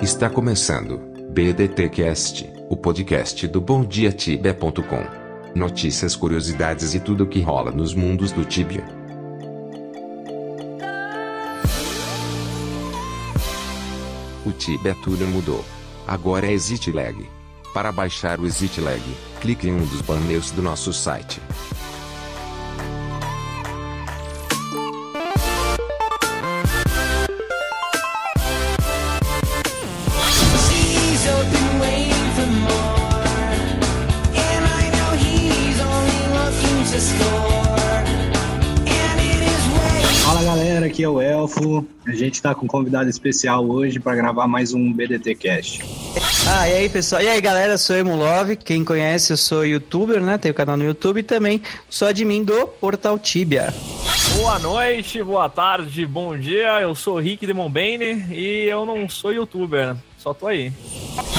Está começando BDTcast, o podcast do BomDiaTibia.com. Notícias, curiosidades e tudo o que rola nos mundos do Tibia. O Tibia tudo mudou. Agora é ExitLag. Para baixar o ExitLag, clique em um dos banners do nosso site. Gente tá com um convidado especial hoje para gravar mais um BDT Cast. Ah, e aí pessoal? E aí galera, eu sou Emo Love. Quem conhece, eu sou youtuber, né? Tenho canal no YouTube e também sou admin do Portal Tibia. Boa noite, boa tarde, bom dia. Eu sou o Rick Demon Bane e eu não sou youtuber, só tô aí.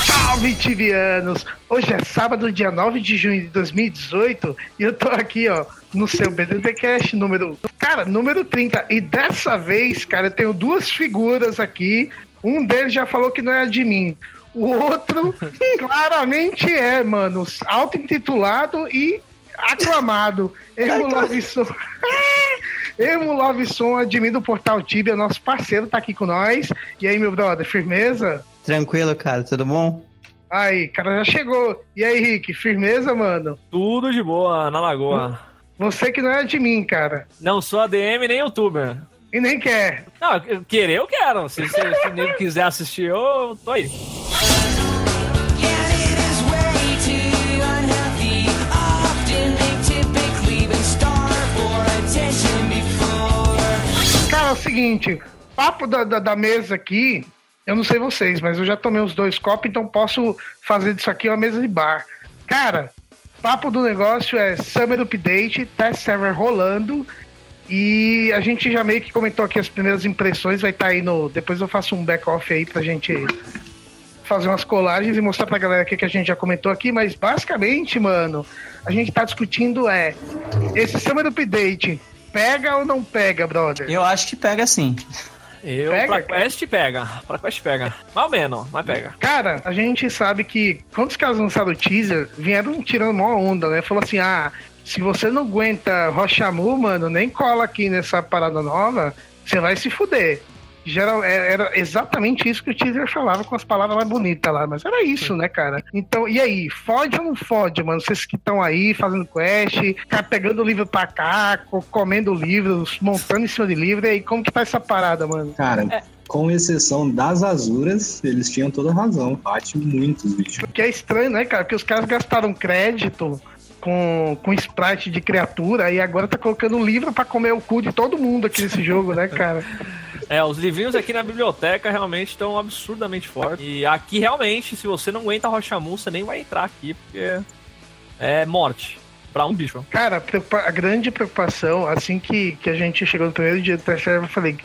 Salve, tibianos! Hoje é sábado, dia 9 de junho de 2018 e eu tô aqui, ó, no seu BDTcast número... Cara, número 30. E dessa vez, cara, eu tenho duas figuras aqui. Um deles já falou que não é de mim. O outro claramente é, mano. Auto-intitulado e aclamado. Emo Love Som. Emo Love Som, admin do Portal Tibia, nosso parceiro, tá aqui com nós. E aí, meu brother, firmeza? Tranquilo, cara? Tudo bom? Aí, cara, já chegou. E aí, Rick, firmeza, mano? Tudo de boa na lagoa. Você que não é de mim, cara. Não sou ADM nem youtuber. E nem quer. Não, querer eu quero. Se, se, se nego quiser assistir, eu tô aí. Cara, é o seguinte, papo da, da, da mesa aqui, eu não sei vocês, mas eu já tomei os dois copos, então posso fazer disso aqui uma mesa de bar. Cara, papo do negócio é Summer Update, test server rolando. E a gente já meio que comentou aqui as primeiras impressões, vai estar aí no. Depois eu faço um back-off aí pra gente fazer umas colagens e mostrar pra galera o que que a gente já comentou aqui, mas basicamente, mano, a gente tá discutindo é esse Summer Update pega ou não pega, brother? Eu acho que pega sim. Eu, Pega, pra. Quest pega. Pra Quest pega. Ou menos, mas pega. Cara, a gente sabe que quando os caras lançaram o teaser, vieram tirando mó onda, né? Falou assim: ah, se você não aguenta Rochamu, mano, nem cola aqui nessa parada nova, você vai se fuder. Geral, é- era exatamente isso que o teaser falava com as palavras mais bonitas lá, mas era isso, né, cara? Então, e aí, fode ou não fode, mano? Vocês que estão aí fazendo quest, pegando o livro pra cá, co- comendo livros, montando em cima de livro, e aí, como que tá essa parada, mano? Cara, com exceção das Azuras, eles tinham toda razão. Bate muitos bichos. Que é estranho, né, cara? Porque os caras gastaram crédito com, com sprite de criatura e agora tá colocando um livro pra comer o cu de todo mundo aqui nesse jogo, né, cara? É, os livrinhos aqui na biblioteca realmente estão absurdamente fortes. E aqui realmente, se você não aguenta Rochamu, você nem vai entrar aqui, porque é morte pra um bicho. Cara, a grande preocupação, assim que, que a gente chegou no primeiro dia do teste, eu falei.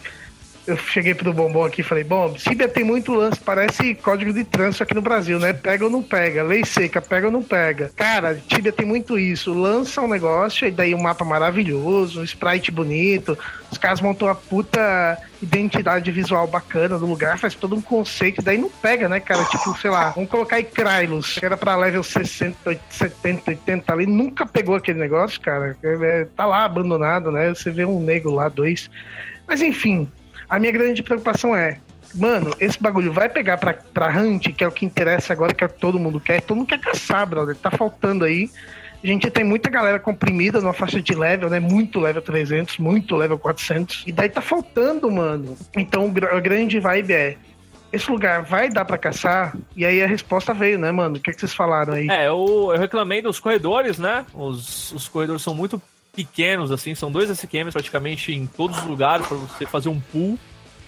Eu cheguei pro Bombom aqui e falei, bom, Tibia tem muito lance, parece código de trânsito aqui no Brasil, né? Pega ou não pega, lei seca, pega ou não pega. Cara, Tibia tem muito isso, lança um negócio, e daí um mapa maravilhoso, um sprite bonito, os caras montam uma puta identidade visual bacana do lugar, faz todo um conceito, daí não pega, né, cara? Tipo, sei lá, vamos colocar aí Krylos, que era pra level 60, 70, 80 ali, nunca pegou aquele negócio, cara. É, tá lá abandonado, né? Você vê um nego lá, dois. Mas enfim, a minha grande preocupação é. Mano, esse bagulho vai pegar pra, pra Hunt, que é o que interessa agora, que é o que todo mundo quer. Todo mundo quer caçar, brother. Tá faltando aí. A gente tem muita galera comprimida numa faixa de level, né? Muito level 300, muito level 400. E daí tá faltando, mano. Então a grande vibe é: esse lugar vai dar pra caçar? E aí a resposta veio, né, mano? O que, que vocês falaram aí? É, eu, eu reclamei dos corredores, né? Os, os corredores são muito pequenos, assim, são dois SQMs praticamente em todos os lugares pra você fazer um pull.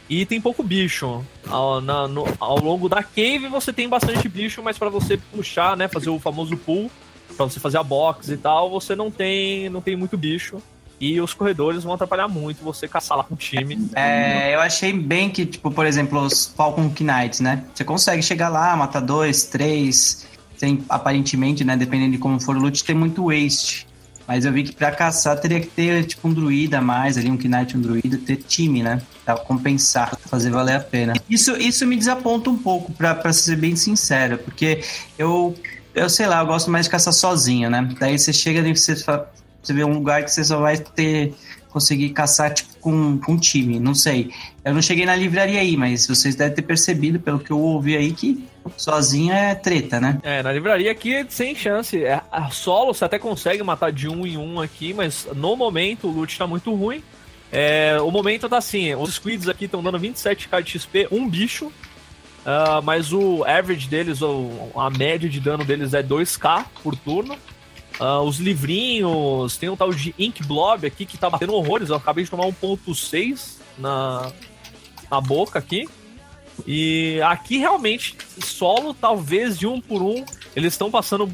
E tem pouco bicho. Ao, na- no- ao longo da cave você tem bastante bicho, mas pra você puxar, né, fazer o famoso pull, pra você fazer a box e tal, você não tem, não tem muito bicho. E os corredores vão atrapalhar muito você caçar lá com o time. É, eu achei bem que, tipo, por exemplo, os Falcon Knights, né? Você consegue chegar lá, matar dois, três, sem aparentemente, né? Dependendo de como for o loot, tem muito waste. Mas eu vi que pra caçar teria que ter, tipo, um druida a mais ali, um Knight, um druida, ter time, né? Pra compensar, fazer valer a pena. Isso, isso me desaponta um pouco, pra, pra ser bem sincero, porque eu, eu sei lá, eu gosto mais de caçar sozinho, né? Daí você chega e você, você vê um lugar que você só vai ter conseguir caçar tipo com, com time, não sei. Eu não cheguei na livraria aí, mas vocês devem ter percebido pelo que eu ouvi aí que sozinho é treta, né? É, na livraria aqui sem chance. É, a solo você até consegue matar de um em um aqui, mas no momento o loot tá muito ruim. É, o momento tá assim, os squids aqui estão dando 27k de XP, um bicho. ah, mas o average deles, ou a média de dano deles é 2k por turno. Ah, os livrinhos, tem um tal de Ink Blob aqui que tá batendo horrores. Eu acabei de tomar 1.6 na, na boca aqui. E aqui realmente, solo, talvez de um por um, eles estão passando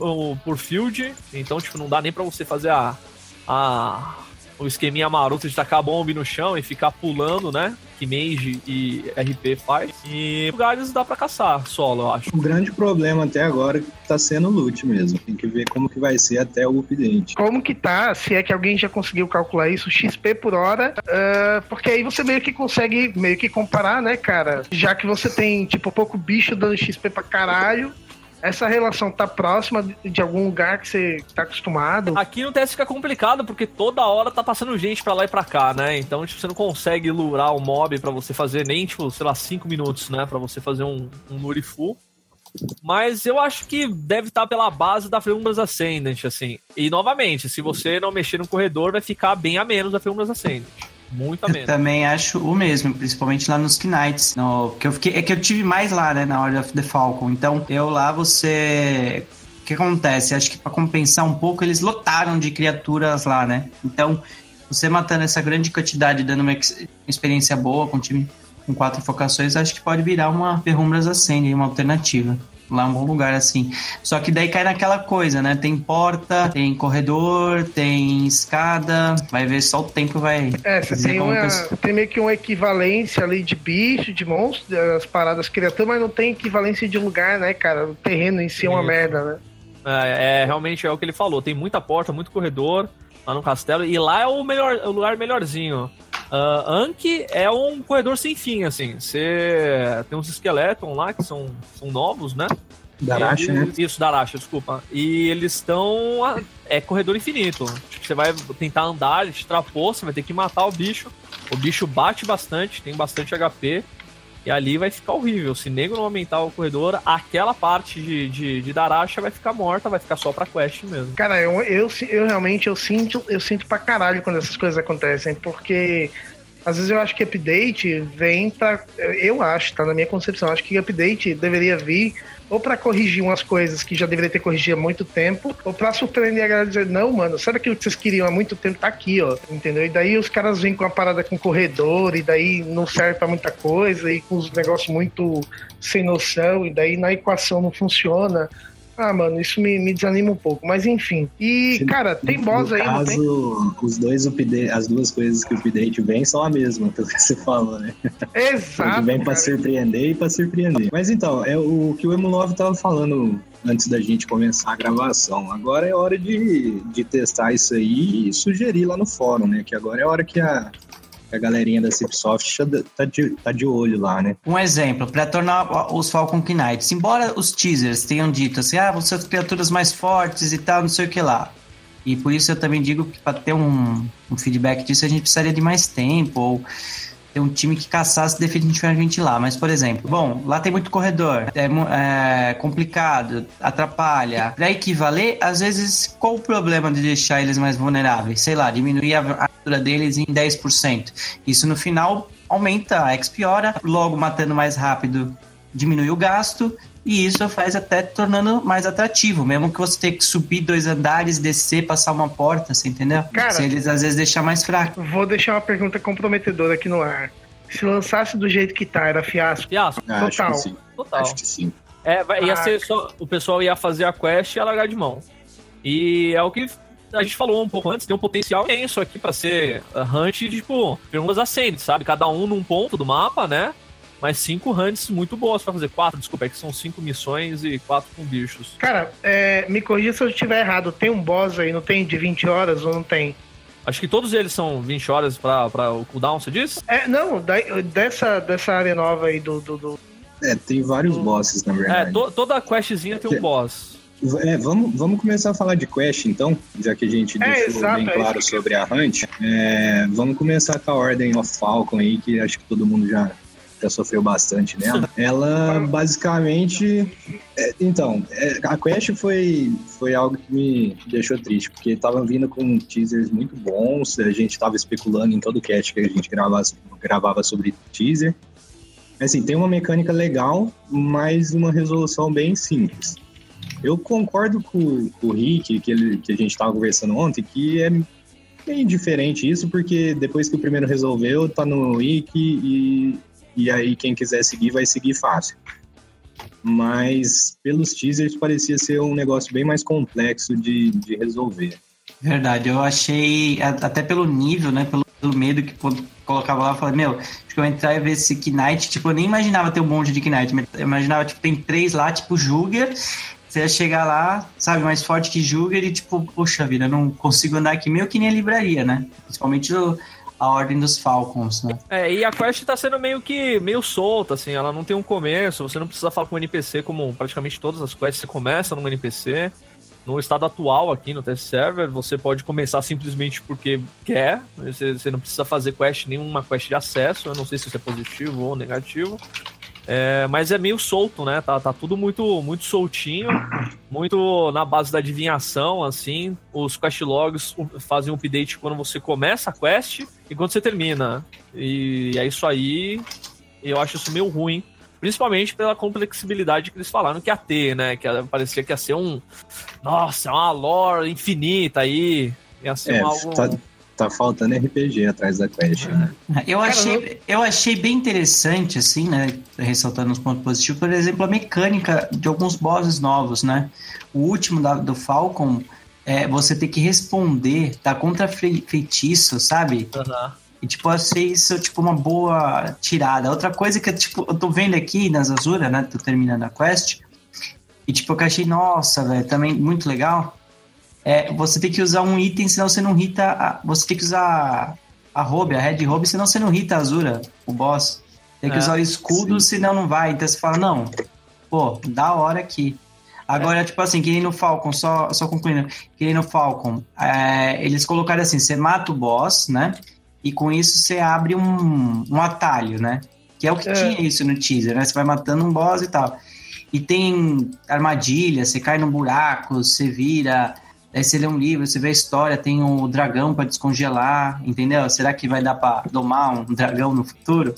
por field, então tipo, não dá nem pra você fazer a, a o esqueminha maroto de tacar a bomba no chão e ficar pulando, né? Que Mage e RP faz. E lugares dá pra caçar solo, eu acho. O grande problema até agora tá sendo o loot mesmo. Tem que ver como que vai ser até o update. Como que tá, se é que alguém já conseguiu calcular isso, XP por hora, ah, porque aí você meio que consegue meio que comparar, né, cara? Já que você tem, tipo, pouco bicho dando XP pra caralho, essa relação tá próxima de- algum lugar que você tá acostumado. Aqui no teste fica complicado porque toda hora tá passando gente pra lá e pra cá, né? Então, tipo, você não consegue lurar o mob pra você fazer nem, tipo, sei lá, 5 minutos, né? Pra você fazer um, um lure full. Mas eu acho que deve estar pela base da Felumbras Ascendant, assim. E, novamente, se você não mexer no corredor, vai ficar bem a menos da Felumbras Ascendant. Muito a Eu menos. também acho o mesmo, principalmente lá nos Knights. No, que eu fiquei, é que eu tive mais lá, né, na Order of the Falcon. Então, eu lá você. O que acontece? Acho que pra compensar um pouco, eles lotaram de criaturas lá, né? Então, você matando essa grande quantidade, dando uma ex- experiência boa com o time com quatro focações, acho que pode virar uma Perrumbras Ascending, uma alternativa. Lá é um bom lugar, assim. Só que daí cai naquela coisa, né? Tem porta, tem corredor, tem escada. Vai ver só o tempo vai. É, você tem, uma, que- tem meio que uma equivalência ali de bicho, de monstro, das paradas criaturas, mas não tem equivalência de lugar, né, cara? O terreno em si é uma Isso. merda, né? É, é, realmente é o que ele falou. Tem muita porta, muito corredor lá no castelo. E lá é o, melhor, o lugar melhorzinho. Uh, Anki é um corredor sem fim, assim. Você tem uns esqueletos lá que são, são novos, né? Daracha, né? Isso, Daracha, desculpa. E eles estão. É corredor infinito. Tipo, Você vai tentar andar, ele te trapou, você vai ter que matar o bicho. O bicho bate bastante, tem bastante HP. E ali vai ficar horrível. Se nego não aumentar o corredor, aquela parte de, de, de vai ficar morta, vai ficar só pra quest mesmo. Cara, eu, eu, eu realmente eu sinto, eu sinto pra caralho quando essas coisas acontecem, porque às vezes eu acho que update vem pra. Eu acho, tá? Na minha concepção, acho que update deveria vir ou pra corrigir umas coisas que já deveria ter corrigido há muito tempo, ou pra surpreender a galera e dizer, não, mano, sabe aquilo que vocês queriam há muito tempo? Tá aqui, ó. Entendeu? E daí os caras vêm com a parada com corredor, e daí não serve pra muita coisa, e com os negócios muito sem noção, e daí na equação não funciona. Ah, mano, isso me, me desanima um pouco. Mas enfim. E, cara, tem boss aí, não tem? caso, os dois update, as duas coisas que o update vem são a mesma, pelo que você falou, né? Exato. Ele vem pra cara. surpreender e pra surpreender. Mas então, é o que o Emulov tava falando antes da gente começar a gravação. Agora é hora de, de testar isso aí e sugerir lá no fórum, né? Que agora é a hora que a, a galerinha da Cipsoft tá de, tá de olho lá, né? Um exemplo, para tornar os Falcon Knights, embora os teasers tenham dito assim, ah, vão ser as criaturas mais fortes e tal, não sei o que lá. E por isso eu também digo que para ter um, um feedback disso a gente precisaria de mais tempo, ou ter um time que caçasse definitivamente lá. Mas, por exemplo, bom, lá tem muito corredor, é, é complicado, atrapalha. Para equivaler, às vezes, qual o problema de deixar eles mais vulneráveis? Sei lá, diminuir a armadura deles em 10%. Isso no final aumenta a XP hora, logo matando mais rápido diminui o gasto e isso faz até tornando mais atrativo, mesmo que você tenha que subir dois andares, descer, passar uma porta, você entendeu? Cara- Se eles às vezes deixar mais fraco. Vou deixar uma pergunta comprometedora aqui no ar. Se lançasse do jeito que tá, era fiasco. Fiasco, Ah, Acho Total. que sim. total. Acho que sim. É, ia Ah. ser só. O pessoal ia fazer a quest e ia largar de mão. E é o que a gente falou um pouco antes, tem um potencial imenso aqui pra ser hunt, tipo, perguntas ascendentes, sabe? Cada um num ponto do mapa, né? mas cinco hunts muito boas pra fazer. Quatro, desculpa, é que são cinco missões e quatro com bichos. Cara, é, me corrija se eu estiver errado. Tem um boss aí, não tem de 20 horas ou não tem? Acho que todos eles são 20 horas pra, pra o cooldown, você diz? É, não, da- dessa, dessa área nova aí do. do, do- É, tem vários bosses, na É, verdade. to- toda questzinha tem um boss. É, vamos, vamos começar a falar de quest, então, já que a gente É, deixou exato, bem é claro eu- sobre a Hunt. É, vamos começar com a Ordem of Falcon aí, que acho que todo mundo já, já sofreu bastante nela. Ela, basicamente... é, então, é, a quest foi, foi algo que me deixou triste, porque tava vindo com teasers muito bons, a gente tava especulando em todo cast que a gente gravava, gravava sobre teaser. Assim, tem uma mecânica legal, mas uma resolução bem simples. Eu concordo com, com o Rick, que, ele, que a gente estava conversando ontem, que é meio diferente isso, porque depois que o primeiro resolveu, tá no Wiki e, e aí quem quiser seguir vai seguir fácil. Mas pelos teasers parecia ser um negócio bem mais complexo de, de resolver. Verdade, eu achei, até pelo nível, né, pelo, pelo medo que quando colocava lá, eu falei, meu, acho que eu entrar e ver esse Knight, tipo, eu nem imaginava ter um monte de Knight, mas eu imaginava, tipo, tem três lá, tipo, Jugger, você ia chegar lá, sabe, mais forte que Jugger e, tipo, poxa vida, não consigo andar aqui, meio que nem a livraria, né, principalmente o- a Ordem dos Falcons, né. É, e a quest tá sendo meio que meio solta, assim, ela não tem um começo, você não precisa falar com o NPC como praticamente todas as quests você começa num NPC. No estado atual aqui no test server, você pode começar simplesmente porque quer, você, você não precisa fazer quest, nenhuma quest de acesso, eu não sei se isso é positivo ou negativo. É, mas é meio solto, né? Tá, tá tudo muito, muito soltinho, muito na base da adivinhação, assim. Os quest logs fazem um update quando você começa a quest e quando você termina. E é isso aí. Eu acho isso meio ruim. Principalmente pela complexibilidade que eles falaram que ia ter, né? Que ia- parecia que ia ser um. Nossa, uma lore infinita aí. Ia ser É, um algo. tá, tá faltando RPG atrás da quest, né? Eu achei, eu achei bem interessante, assim, né? Ressaltando os pontos positivos, por exemplo, a mecânica de alguns bosses novos, né? O último da- do Falcon, é, você tem que responder, tá contra fe- feitiço, sabe? Aham. E, tipo, eu achei isso, tipo, uma boa tirada. Outra coisa que, tipo, eu tô vendo aqui nas Azura, né? Tô terminando a quest. E, tipo, eu achei, nossa, velho, também muito legal. É, você tem que usar um item, senão você não hita. A, você tem que usar a Robe, a Red Robe, senão você não hita a Azura, o boss. Tem que É, usar o escudo, sim. senão não vai. Então você fala, não, pô, da hora aqui. Agora, tipo assim, que nem no Falcon, só, só concluindo, que nem no Falcon, é, eles colocaram assim, você mata o boss, né? E com isso você abre um, um atalho, né? Que é o que É. tinha isso no teaser, né? Você vai matando um boss e tal. E tem armadilha, você cai num buraco, você vira, aí você lê um livro, você vê a história, tem o dragão pra descongelar, entendeu? Será que vai dar pra domar um dragão no futuro?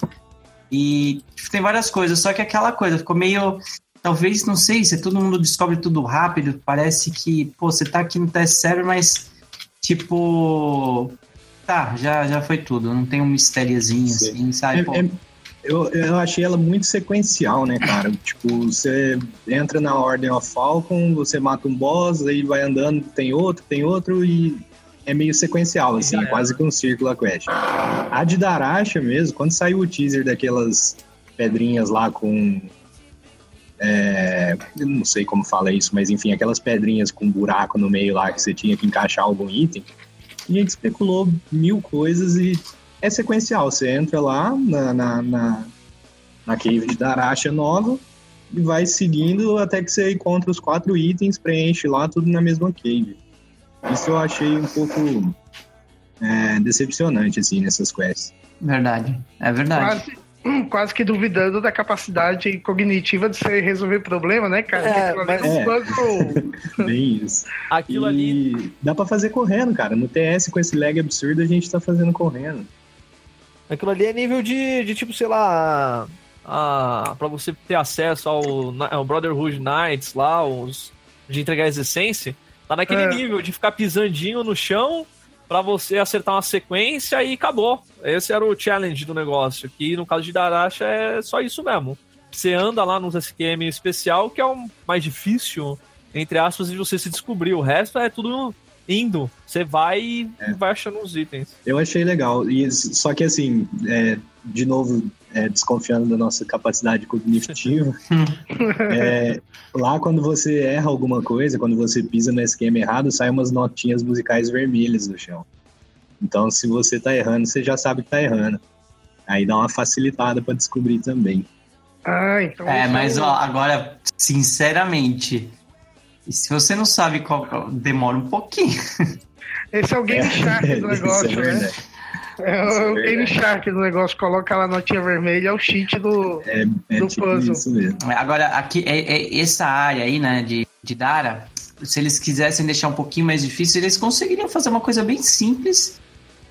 E tipo, tem várias coisas, só que aquela coisa ficou meio. Talvez, não sei, se todo mundo descobre tudo rápido, parece que, pô, você tá aqui no test server, mas, tipo. Tá, já, já foi tudo, não tem um mistériozinho Sim. assim, sabe? É- Pô, é- eu, eu achei ela muito sequencial, né, cara? Tipo, você entra na Ordem of Falcon, você mata um boss, aí vai andando, tem outro, tem outro, e é meio sequencial, assim, é quase que um círculo a quest. A de Daracha mesmo, quando saiu o teaser daquelas pedrinhas lá com. é, eu não sei como fala isso, mas enfim, aquelas pedrinhas com buraco no meio lá que você tinha que encaixar algum item. A gente especulou mil coisas e é sequencial. Você entra lá na, na, na, na cave de Daracha nova e vai seguindo até que você encontra os quatro itens, preenche lá tudo na mesma cave. Isso eu achei um pouco é, decepcionante, assim, nessas quests. verdade, é verdade. Quase, hum, quase que duvidando da capacidade cognitiva de você resolver problema, né, cara? É, Aquilo ali mas- é Bem isso. Aquilo ali. E dá pra fazer correndo, cara. No TS, com esse lag absurdo, a gente tá fazendo correndo. Aquilo ali é nível de, de tipo, sei lá. A, pra você ter acesso ao, ao Brotherhood Knights lá, os, de entregar as essências, tá naquele É. nível de ficar pisandinho no chão pra você acertar uma sequência e acabou. Esse era o challenge do negócio. Que no caso de Daracha é só isso mesmo. Você anda lá nos SQM especial, que é o mais difícil, entre aspas, de você se descobrir. O resto é tudo indo. Você vai e É. vai achando os itens. Eu achei legal. E, só que assim, é, de novo, é, desconfiando da nossa capacidade cognitiva, é, lá quando você erra alguma coisa, quando você pisa no esquema errado, saem umas notinhas musicais vermelhas no chão. Então, se você tá errando, você já sabe que tá errando. Aí dá uma facilitada para descobrir também. Ah, então. É, mas ó, agora, sinceramente, se você não sabe qual. Demora um pouquinho. Esse é o Game Shark do isso negócio, é né? É Isso é o Game. Shark do negócio, coloca lá a notinha vermelha, é o cheat do. É, é Do tipo puzzle. isso mesmo. Agora, aqui, é, é essa área aí, né, de, de Dara, se eles quisessem deixar um pouquinho mais difícil, eles conseguiriam fazer uma coisa bem simples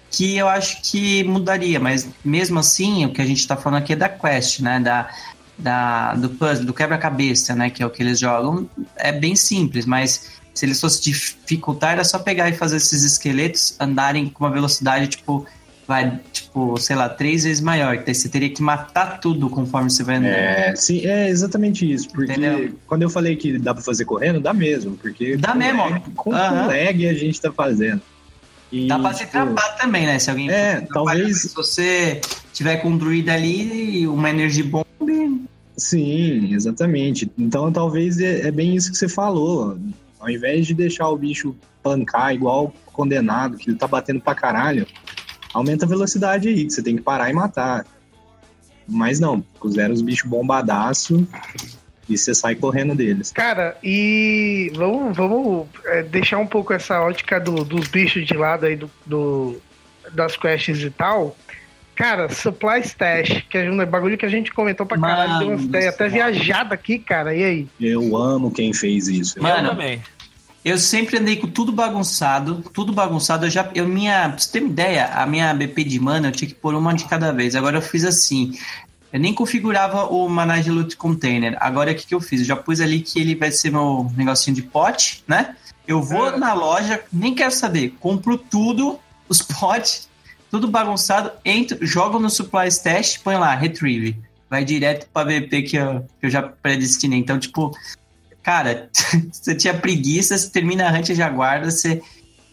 que eu acho que mudaria, mas mesmo assim, o que a gente tá falando aqui é da quest, né, da, da, do puzzle, do quebra-cabeça, né, que é o que eles jogam, é bem simples, mas se eles fossem dificultar, era só pegar e fazer esses esqueletos andarem com uma velocidade, tipo, vai, tipo, sei lá, três vezes maior, que daí você teria que matar tudo conforme você vai andando. É, sim, é exatamente isso. Porque Entendeu? quando eu falei que dá pra fazer correndo, dá mesmo. Porque Dá com mesmo, lag- Com, Aham. lag a gente tá fazendo. E, Dá pra se tipo, trapar também, né? Se alguém É, talvez- Se você tiver com um druida ali e uma energia bomba. Sim, exatamente. Então talvez é, é bem isso que você falou. Ao invés de deixar o bicho pancar igual condenado, que ele tá batendo pra caralho, aumenta a velocidade aí, que você tem que parar e matar. Mas não, puseram os bichos bombadaço e você sai correndo deles. Cara, e vamos, vamos é, deixar um pouco essa ótica do- dos bichos de lado aí do, do- das quests e tal. Cara, Supply Stash, que é um bagulho que a gente comentou pra caralho, deu umas Mano, ideias até viajada aqui, cara. E aí? Eu amo quem fez isso. Mano, eu também. Eu sempre andei com tudo bagunçado, tudo bagunçado. Eu já, eu minha, pra você ter uma ideia, a minha BP de mana eu tinha que pôr uma de cada vez. Agora eu fiz assim. Eu nem configurava o Manage Loot Container. Agora o que, que eu fiz? Eu já pus ali que ele vai ser meu negocinho de pote, né? Eu vou É. na loja, nem quero saber, compro tudo, os potes, tudo bagunçado, entro, jogo no Supply Stash, põe lá, Retrieve. Vai direto pra BP que eu, que eu já predestinei. Então, tipo, cara, você tinha preguiça, você termina a hunt, já guarda, você.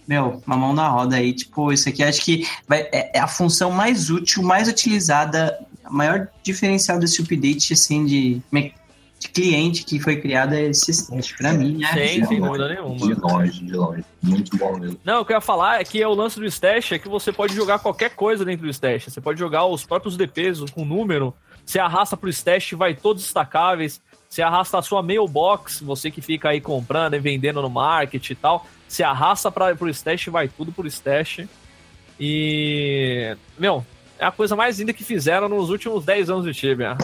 Meu, uma mão na roda aí, tipo, isso aqui acho que vai, é, é a função mais útil, mais utilizada, a maior diferencial desse update, assim, de, me- cliente que foi criado é esse teste. Pra mim, né? Sem, sem de dúvida De nenhuma. longe, de longe. Muito bom mesmo. Não, o que eu ia falar é que é o lance do stash é que você pode jogar qualquer coisa dentro do stash. Você pode jogar os próprios DPs com número. Você arrasta pro stash, vai todos destacáveis. Você arrasta a sua mailbox, você que fica aí comprando e vendendo no market e tal. Você arrasta pra, pro stash, vai tudo pro stash. E. Meu, é a coisa mais linda que fizeram nos últimos 10 anos de Tibia.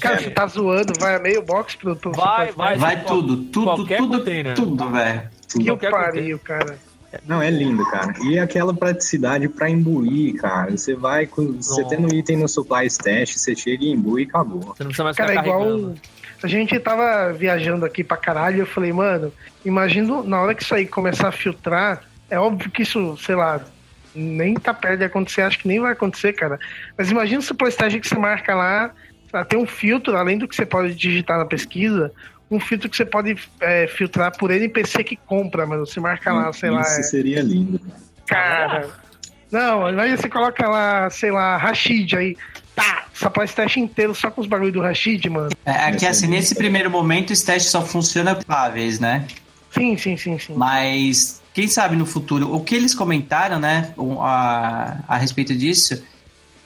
Cara, você tá zoando, vai a meio box pro, pro Vai, Supply vai. Stash? Vai tudo, tudo, qualquer tudo, container. tudo, velho. Que qualquer pariu, cara. Não, é lindo, cara. E aquela praticidade pra imbuir, cara. Você vai com. Você tendo item no supply stash, você chega e imbui e acabou. Você não precisa mais Cara, ficar é igual. A gente tava viajando aqui pra caralho, eu falei, mano, imagina na hora que isso aí começar a filtrar, é óbvio que isso, sei lá, nem tá perto de acontecer, acho que nem vai acontecer, cara. Mas imagina se o PlayStation que você marca lá, tem um filtro, além do que você pode digitar na pesquisa, um filtro que você pode é, filtrar por NPC que compra, mano. Você marca lá, sei lá, Isso é, seria lindo. cara. Não, imagina você coloca lá, sei lá, Rashid aí. Tá, supply stash inteiro só com os bagulho do Rashid, mano. É, é que assim, nesse primeiro momento, o teste só funciona uma vez, né? Sim, sim, sim, sim. Mas quem sabe no futuro, o que eles comentaram, né, a, a respeito disso,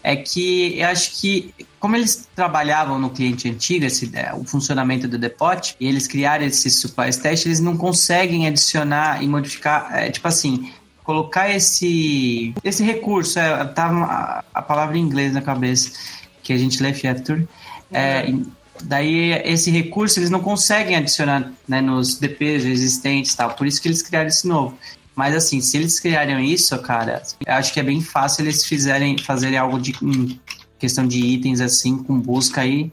é que eu acho que, como eles trabalhavam no cliente antigo, esse, é, o funcionamento do Depot, e eles criaram esses supplies test, eles não conseguem adicionar e modificar, é, tipo assim, colocar esse esse recurso, é, tá a, a palavra em inglês na cabeça, que a gente lê feature, é, Daí, esse recurso eles não conseguem adicionar né, nos DPs existentes tal. Por isso que eles criaram esse novo. Mas assim, se eles criarem isso, cara, eu acho que é bem fácil eles fizerem, fazerem algo de hum, questão de itens assim, com busca aí.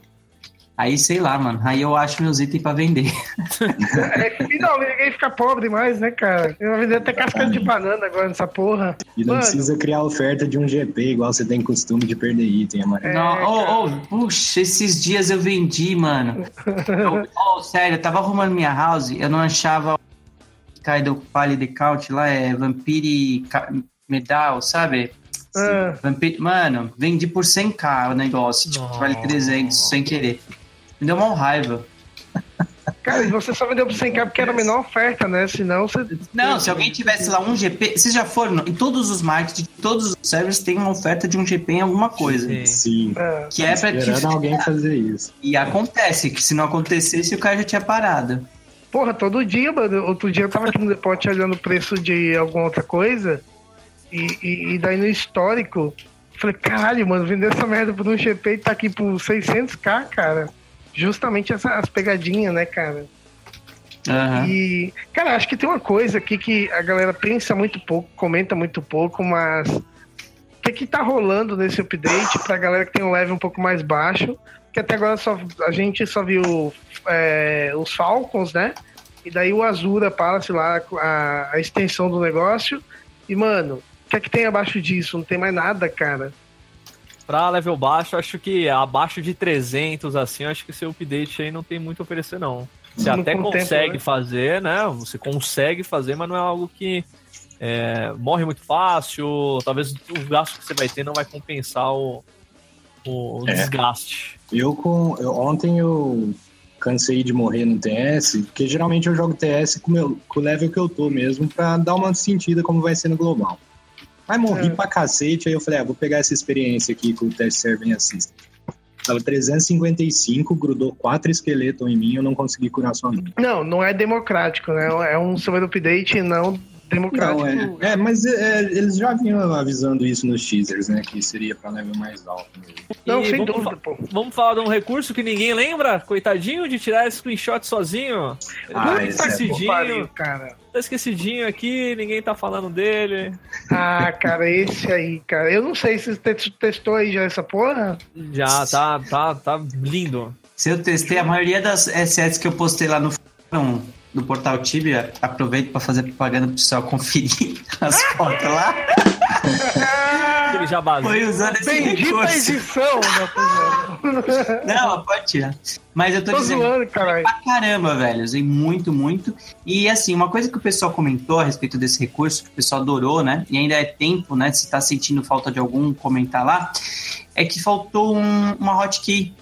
Aí, sei lá, mano. Aí eu acho meus itens pra vender. É, finalmente ninguém fica pobre mais, né, cara? Eu vou vender até casca de banana agora nessa porra. E não Mano. precisa criar oferta de um GP, igual você tem costume de perder item, amarelo. Não, oh, oh, puxa, esses dias eu vendi, mano. Eu- oh, sério, eu tava arrumando minha house, eu não achava o Kaido Pali de Count lá, é Vampire Medal, sabe? Ah, Vampir- Mano, vendi por 100k o negócio, tipo, que vale 300 sem querer. Me deu uma raiva. cara, e você só vendeu pro 100k porque era a menor oferta, né? Senão você. Não, se alguém tivesse lá um GP, vocês já foram em todos os markets, de todos os servers tem uma oferta de um GP em alguma coisa. Sim. Sim. Ah, Que é pra te Esperando alguém fazer isso. E acontece, que se não acontecesse, o cara já tinha parado. Porra, todo dia, mano. Outro dia eu tava aqui no Depot olhando o preço de alguma outra coisa. E, e, e daí no histórico, falei, caralho, mano, vendeu essa merda por um GP e tá aqui por 600k, cara. Justamente essa- as pegadinhas, né, cara? Aham. E, cara, acho que tem uma coisa aqui que a galera pensa muito pouco, comenta muito pouco, mas o que que tá rolando nesse update pra galera que tem um level um pouco mais baixo? Que até agora só, a gente só viu é, os Falcons, né? E daí o Azura Palace lá, a, a extensão do negócio. E, mano, o que é que tem abaixo disso? Não tem mais nada, cara. Pra level baixo, acho que abaixo de 300, assim, acho que esse update aí não tem muito a oferecer, não. Você Não até contempla, consegue né? fazer, né? Você consegue fazer, mas não é algo que é, morre muito fácil. Talvez o gasto que você vai ter não vai compensar o, o É. desgaste. Eu com. eu- ontem eu cansei de morrer no TS, porque geralmente eu jogo TS com, meu, com o level que eu tô mesmo, pra dar uma sentida como vai ser no global. Mas morri É. pra cacete, aí eu falei, ah, vou pegar essa experiência aqui com o Test Server Assist. Tava 355, grudou quatro esqueletos em mim, eu não consegui curar sozinho. Não, não é democrático, né? É um server update não democrático. Não, é, é, mas é, eles já vinham avisando isso nos teasers, né? Que seria pra level mais alto mesmo. Não, E sem vamos dúvida, pô. Vamos falar de um recurso que ninguém lembra? Coitadinho de tirar screenshot sozinho. Ah, tá esse é esquecidinho, Pariu, cara. tá esquecidinho aqui, ninguém tá falando dele. Ah, cara, esse aí, cara. Eu não sei se você te- testou aí já essa porra. Já tá, tá, tá lindo. Se eu testei, a maioria das SS que eu postei lá no fórum do Portal Tibia, aproveito para fazer propaganda pro pessoal conferir as fotos lá. Aquele jabazinho. Foi usando esse Bendita recurso. edição, né, rapaziada? Não, pode tirar. Mas eu tô, Tô dizendo zoando, caralho. pra caramba, velho. Usei muito, muito. E assim, uma coisa que o pessoal comentou a respeito desse recurso, que o pessoal adorou, né? E ainda é tempo, né? Se tá sentindo falta de algum, comentar lá. É que faltou um- uma hotkey.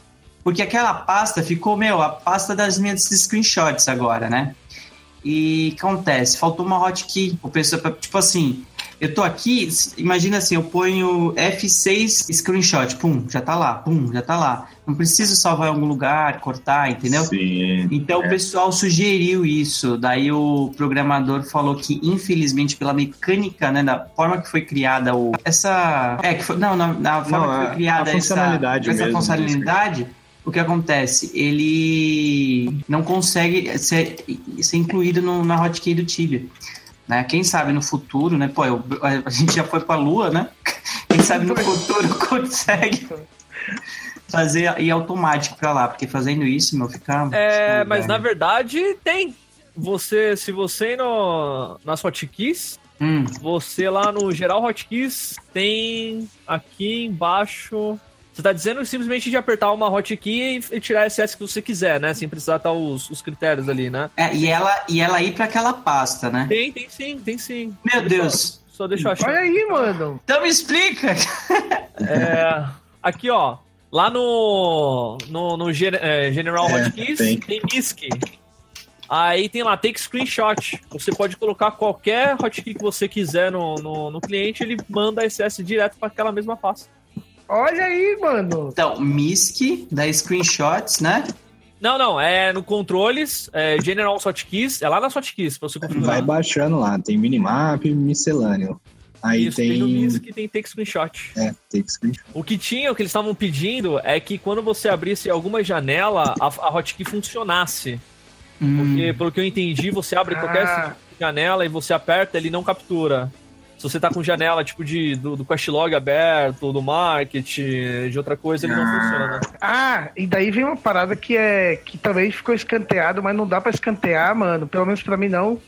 Porque aquela pasta ficou, meu, a pasta das minhas screenshots agora, né? E acontece? Faltou uma hotkey. O pessoal, tipo assim, eu tô aqui, imagina assim, eu ponho F6 screenshot, pum, já tá lá, pum, já tá lá. Não preciso salvar em algum lugar, cortar, entendeu? Sim. Então É. o pessoal sugeriu isso. Daí o programador falou que, infelizmente, pela mecânica, né, da forma que foi criada o. Essa. É, que foi. Não, na, na forma Não, que foi criada a funcionalidade essa, essa mesmo, funcionalidade. O que acontece? Ele não consegue ser, ser incluído no, na hotkey do Tibia. Né? Quem sabe no futuro, né? Pô, eu- a gente já foi pra Lua, né? Quem sabe no futuro consegue fazer ir automático pra lá, porque fazendo isso, meu, fica. É, mas na velho. verdade tem. Você, se você ir no, nas hotkeys, Hum, você lá no geral hotkeys tem aqui embaixo. Você tá dizendo simplesmente de apertar uma hotkey e, e tirar a SS que você quiser, né? Sem precisar estar os, os critérios ali, né? é, e, ela, e ela ir pra aquela pasta, né? Tem, tem sim, tem sim. Meu Deus. Só deixa eu achar. Olha aí, mano. Então me explica. É, aqui, ó. Lá no, no, no é, General É, Hotkeys tem. tem MISC. Aí tem lá, take screenshot. Você pode colocar qualquer hotkey que você quiser no, no, no cliente, ele manda SS direto para aquela mesma pasta. Olha aí, mano. Então, MISC, da screenshots, né? Não, não, é no controles, é General Hotkeys, é lá nas hotkeys pra você Vai configurar. baixando lá, tem minimap e miscelâneo. Aí Isso, tem... tem. no MISC tem take screenshot. É, que screenshot. O que tinha, o que eles estavam pedindo é que quando você abrisse alguma janela, a, a hotkey funcionasse. Porque, pelo que eu entendi, você abre qualquer Ah. janela e você aperta, ele não captura. Se você tá com janela tipo de, do, do Questlog aberto, do Market, de outra coisa, ele não Ah. funciona. Ah, e daí vem uma parada que é que também ficou escanteado, mas não dá pra escantear, mano. Pelo menos pra mim não.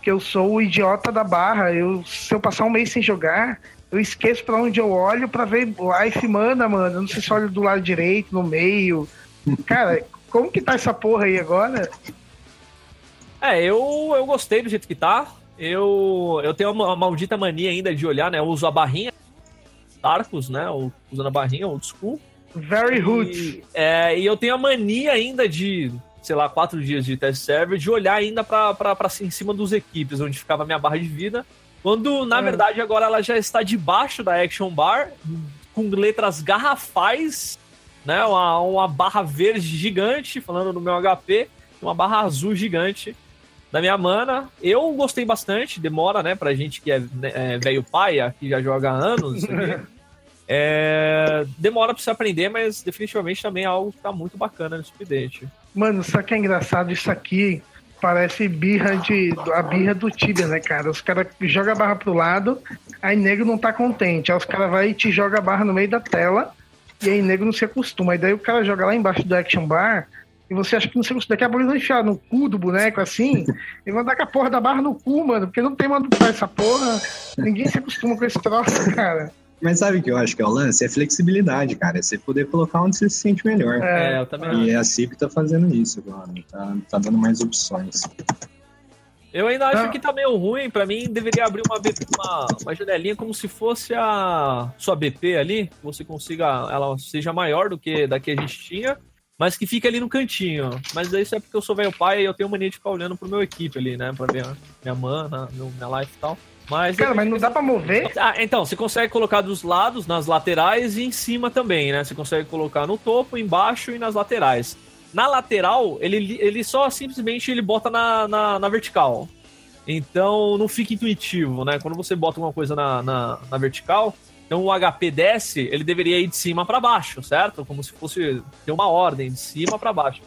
Que eu sou o idiota da barra. Eu, se eu passar um mês sem jogar, eu esqueço pra onde eu olho pra ver life mana, mano. Eu não sei se eu olho do lado direito, no meio. Cara, como que tá essa porra aí agora? É, eu, eu gostei do jeito que tá. Eu, eu tenho uma maldita mania ainda de olhar, né? Eu uso a barrinha arcos, né? Usando a barrinha, old school. Very. E, é, e eu tenho a mania ainda de, sei lá, quatro dias de test server, de olhar ainda pra, pra, pra em cima dos equipes, onde ficava a minha barra de vida. Quando, na É. verdade, agora ela já está debaixo da Action Bar, com letras garrafais, né? Uma, uma barra verde gigante, falando no meu HP, uma barra azul gigante da minha mana. Eu gostei bastante, demora, né, pra gente que é, né, é velho paia, que já joga há anos. aqui. É, demora pra você aprender, mas definitivamente também é algo que tá muito bacana nesse update. Mano, só que é engraçado isso aqui. Parece birra de. a birra do Tibia, né, cara? Os caras jogam a barra pro lado, aí nego não tá contente. Aí os caras vai e te joga a barra no meio da tela, e aí nego não se acostuma. E daí o cara joga lá embaixo do Action Bar, e você acha que não se acostuma. Daqui a pouco eles vão enfiar no cu do boneco assim, e vão dar com a porra da barra no cu, mano, porque não tem mano pra essa porra. Ninguém se acostuma com esse troço, cara. Mas sabe o que eu acho que é o lance? É flexibilidade, cara. É você poder colocar onde você se sente melhor. É, É, eu também E é a CIP tá fazendo isso agora. Tá, tá dando mais opções. Eu ainda acho Ah. que tá meio ruim. Pra mim, deveria abrir uma, BP uma, uma janelinha como se fosse a sua BP ali. Que você consiga. Ela seja maior do que da que a gente tinha. Mas que fica ali no cantinho. Mas isso é porque eu sou velho pai e eu tenho mania de ficar olhando pro meu equipe ali, né? Pra ver a minha mana, meu- minha life e tal. Mas. Cara, mas não dá pra mover? Ah, então, você consegue colocar dos lados, nas laterais e em cima também, né? Você consegue colocar no topo, embaixo e nas laterais. Na lateral, ele, ele só simplesmente ele bota na, na, na vertical. Então não fica intuitivo, né? Quando você bota alguma coisa na, na, na vertical, então o HP desce, ele deveria ir de cima pra baixo, certo? Como se fosse ter uma ordem, de cima pra baixo.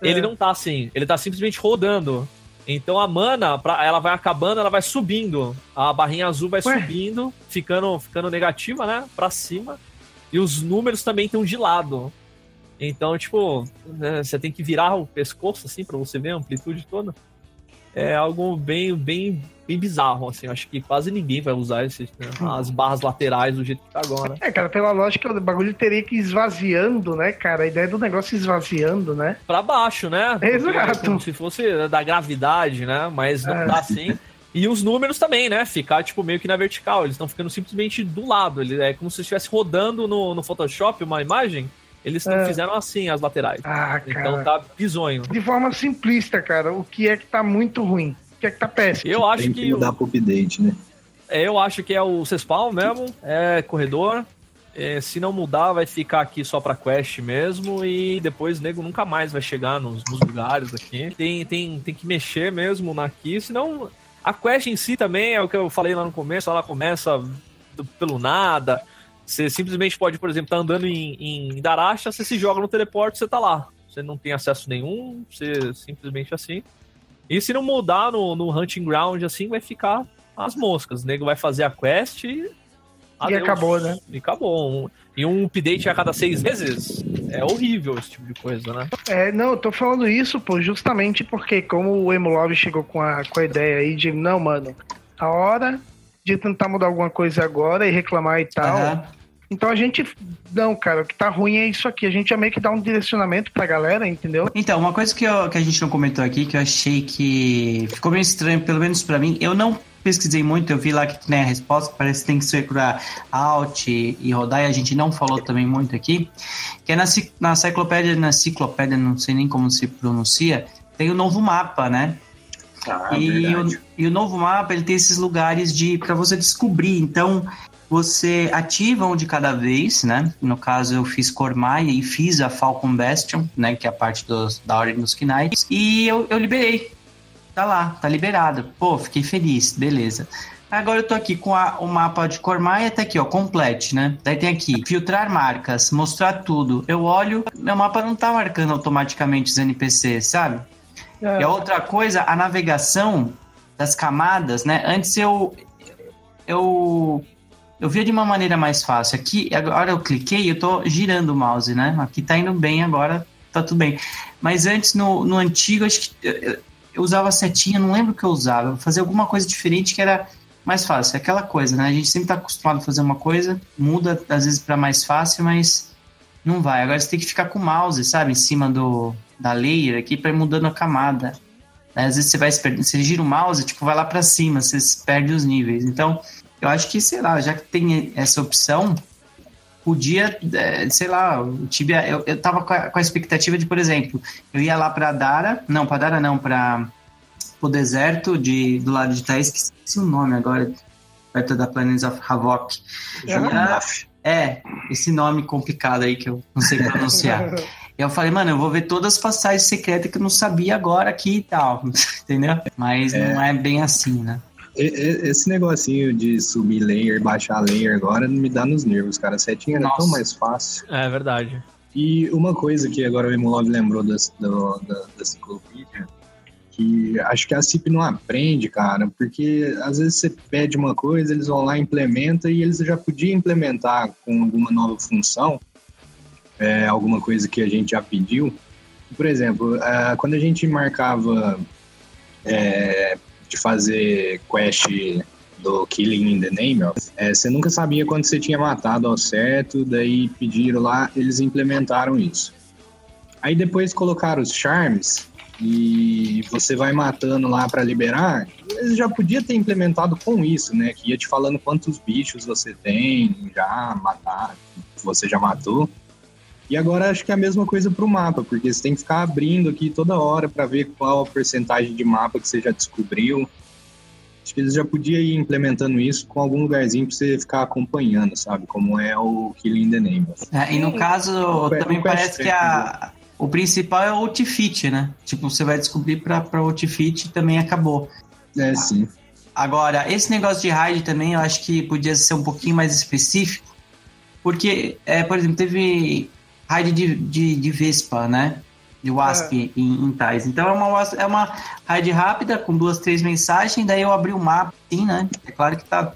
É. Ele não tá assim, ele tá simplesmente rodando. Então a mana, pra, ela vai acabando, ela vai subindo. A barrinha azul vai Ué? subindo, ficando, ficando negativa, né? Pra cima. E os números também estão de lado. Então, tipo, né, você tem que virar o pescoço, assim, pra você ver a amplitude toda. É algo bem, bem, bem bizarro, assim. Acho que quase ninguém vai usar esse, né, as barras laterais do jeito que tá agora. É, cara, pela lógica, o bagulho teria que ir esvaziando, né, cara? A ideia do negócio esvaziando, né? Pra baixo, né? Exato. Como se fosse da gravidade, né? Mas não É. tá assim. E os números também, né? Ficar, tipo, meio que na vertical. Eles estão ficando simplesmente do lado. Ele é como se estivesse rodando no, no Photoshop uma imagem. Eles não É. fizeram assim as laterais. Ah, cara. Então tá bizonho. De forma simplista, cara, o que é que tá muito ruim? O que é que tá péssimo? Eu acho Tem que, que mudar pro update, né? é, eu acho que é o C-Spawn mesmo, é corredor. É, se não mudar, vai ficar aqui só pra quest mesmo. E depois o nego nunca mais vai chegar nos, nos lugares aqui. Tem, tem, tem que mexer mesmo na aqui, senão. A quest em si também é o que eu falei lá no começo, ela começa do- pelo nada. Você simplesmente pode, por exemplo, tá andando em, em Daracha, você se joga no teleporte, você tá lá. Você não tem acesso nenhum, você simplesmente assim. E se não mudar no, no Hunting Ground assim, vai ficar as moscas. O nego vai fazer a quest e. E acabou, né? E acabou. E um update a cada seis meses é horrível esse tipo de coisa, né? É, não, eu tô falando isso, pô, justamente porque como o Emulove chegou com a, com a ideia aí de, não, mano, a hora de tentar mudar alguma coisa agora e reclamar e tal. Aham. Então a gente, não, cara, o que tá ruim é isso aqui. A gente já meio que dá um direcionamento pra galera, entendeu? Então, uma coisa que, eu- que a gente não comentou aqui, que eu achei que ficou meio estranho, pelo menos pra mim, eu não pesquisei muito, eu vi lá que tem a resposta, parece que tem que segurar Alt e rodar, e a gente não falou também muito aqui, que é na, na enciclopédia, na enciclopédia, não sei nem como se pronuncia, tem o novo mapa, né? Ah, e, o, e o novo mapa ele tem esses lugares de para você descobrir. Então você ativa um de cada vez, né? No caso eu fiz Cormaia e fiz a Falcon Bastion, né? Que é a parte dos, da Ordem dos Knights. E eu, eu liberei. Tá lá, tá liberado. Pô, fiquei feliz, beleza. Agora eu tô aqui com a- o mapa de Cormaia, tá aqui, ó, complete, né? Daí tem aqui, filtrar marcas, mostrar tudo. Eu olho, meu mapa não tá marcando automaticamente os NPCs, sabe? É. E a outra coisa, a navegação das camadas, né? Antes eu eu eu via de uma maneira mais fácil. Aqui, agora eu cliquei, eu tô girando o mouse, né? Aqui tá indo bem agora, tá tudo bem. Mas antes no, no antigo, acho que eu, eu usava setinha, não lembro o que eu usava. Eu fazia alguma coisa diferente que era mais fácil. Aquela coisa, né? A gente sempre tá acostumado a fazer uma coisa, muda às vezes para mais fácil, mas não vai. Agora você tem que ficar com o mouse, sabe, em cima do da layer aqui para ir mudando a camada. Né? Às vezes você vai se perdendo, você gira o mouse, tipo, vai lá para cima, você se perde os níveis. Então, eu acho que, sei lá, já que tem essa opção, podia, é, sei lá, o Tibia, eu, eu tava com a, com a expectativa de, por exemplo, eu ia lá pra Dara, não, pra Dara não, pra o deserto de, do lado de Thaís, que esqueci o nome agora, perto da Planets of Havoc. Ia- é, esse nome complicado aí que eu não sei pronunciar. Eu falei, mano, eu vou ver todas as passagens secretas que eu não sabia agora aqui e tal, entendeu? Mas não é bem assim, né? E- e- Esse negocinho de subir layer, baixar layer agora me dá nos nervos, cara. A setinha era tão mais fácil. É verdade. E uma coisa que agora o Emulov lembrou da, da, da ciclopedia, que acho que a CIP não aprende, cara, porque às vezes você pede uma coisa, eles vão lá e implementa e eles já podiam implementar com alguma nova função, é, alguma coisa que a gente já pediu. Por exemplo, ah, quando a gente marcava é, de fazer quest do Killing in the Name, é, você nunca sabia quando você tinha matado ao certo, daí pediram lá, eles implementaram isso. Aí depois colocaram os charms e você vai matando lá para liberar. Eles já podia ter implementado com isso, né? Que ia te falando quantos bichos você tem já matar, você já matou. E agora acho que é a mesma coisa pro mapa, porque você tem que ficar abrindo aqui toda hora para ver qual a porcentagem de mapa que você já descobriu. Acho que eles já podiam ir implementando isso com algum lugarzinho pra você ficar acompanhando, sabe? Como é o Killing the Name. É, e no caso, Quest- também parece que a, o principal é o outfit, né? Tipo, você vai descobrir pra, pra outfit e também acabou. É, sim. Agora, esse negócio de raid também eu acho que podia ser um pouquinho mais específico, porque, é, por exemplo, teve raid de, de, de Vespa, né? De Wasp em, em Tais. Então é uma, é uma raid rápida, com duas, três mensagens, daí eu abri o mapa, assim, né? É claro que tá,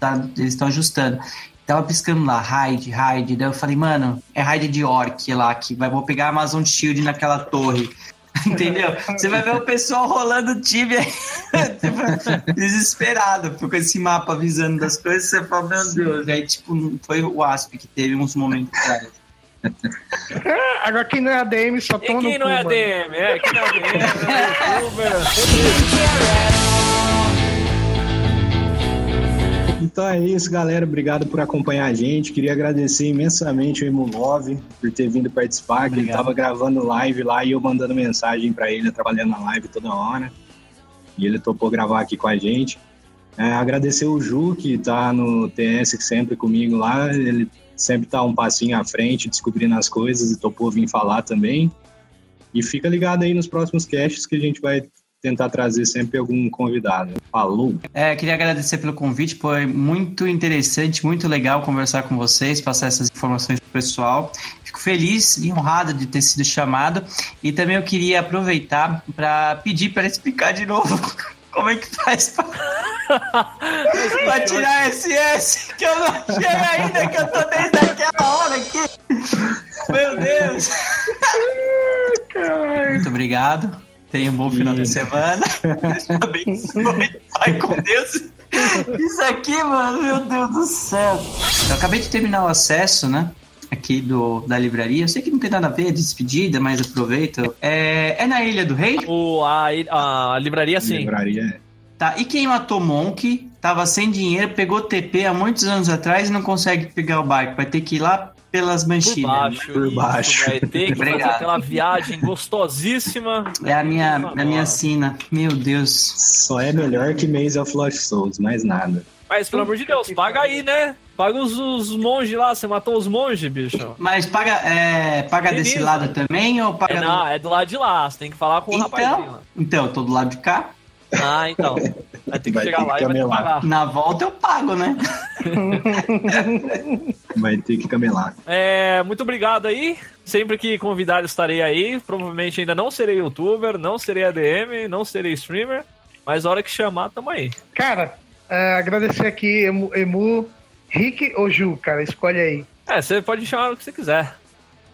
tá eles estão ajustando. Tava piscando lá, raid, raid. Daí eu falei, mano, é raid de orc lá, que vai, vou pegar a Amazon Shield naquela torre. Entendeu? Você vai ver o pessoal rolando tibia tipo, desesperado com esse mapa avisando das coisas. Você fala, meu Deus. Aí, tipo, foi o Asp que teve uns momentos atrás. Agora quem não é ADM só E toma no quem não cu, é mano. ADM? É, quem não é ADM, é youtuber. Então é isso, galera. Obrigado por acompanhar a gente. Queria agradecer imensamente o Emulov por ter vindo participar. Que ele Obrigado. tava gravando live lá e eu mandando mensagem para ele, trabalhando na live toda hora. E ele topou gravar aqui com a gente. É, agradecer o Ju, que tá no TS sempre comigo lá. Ele sempre tá um passinho à frente, descobrindo as coisas e topou vir falar também. E fica ligado aí nos próximos casts que a gente vai tentar trazer sempre algum convidado. Falou! É, queria agradecer pelo convite, foi muito interessante, muito legal conversar com vocês, passar essas informações pro pessoal. Fico feliz e honrado de ter sido chamado. E também eu queria aproveitar para pedir para explicar de novo como é que faz para tirar SS, que eu não achei ainda, que eu tô desde aquela hora aqui. Meu Deus! Muito obrigado. Tenha um bom final de semana. Vai com Deus. Isso aqui, mano, meu Deus do céu. Eu acabei de terminar o acesso, né? Aqui do, da livraria. Eu sei que não tem nada a ver, despedida, mas aproveita. É, é na Ilha do Rei? O, a, a livraria, sim. Livraria Tá. E quem matou Monk, tava sem dinheiro, pegou TP há muitos anos atrás e não consegue pegar o barco. Vai ter que ir lá pelas Por manchilhas. baixo. Por isso, baixo. Vai ter que fazer aquela viagem gostosíssima. É a minha, a minha sina. Meu Deus. Só é melhor que Maze of Lost Souls, mais nada. Mas, pelo amor de Deus, paga aí, né? Paga os, os monges lá. Você matou os monges, bicho. Mas paga, é, paga desse lado também ou paga É, do- não, é do lado de lá. Você tem que falar com o rapazinho Então, lá. então, eu tô do lado de cá. Ah, então. Vai ter que Vai chegar ter que lá e vai que camelar. pagar. Na volta eu pago, né? Vai ter que camelar. É, muito obrigado aí. Sempre que convidado estarei aí. Provavelmente ainda não serei youtuber, não serei ADM, não serei streamer. Mas a hora que chamar, tamo aí. Cara, é, agradecer aqui, Emu, Emu, Rick ou Ju, cara, escolhe aí. É, você pode chamar o que você quiser.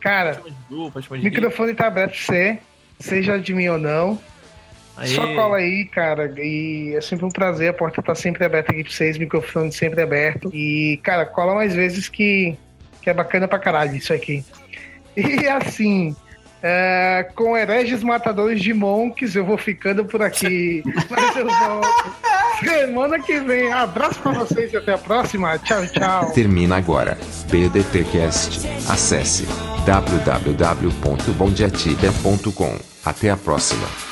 Cara, o microfone tá aberto pra você, seja de mim ou não. Só cola aí, cara. E é sempre um prazer. A porta tá sempre aberta aqui pra vocês, microfone sempre aberto. E, cara, cola mais vezes que, que é bacana pra caralho isso aqui. E assim, é, com hereges matadores de monks, eu vou ficando por aqui. Mas eu volto. Semana que vem. Abraço pra vocês e até a próxima. Tchau, tchau. Termina agora. BDTcast. Acesse www.bondiatida.com. Até a próxima.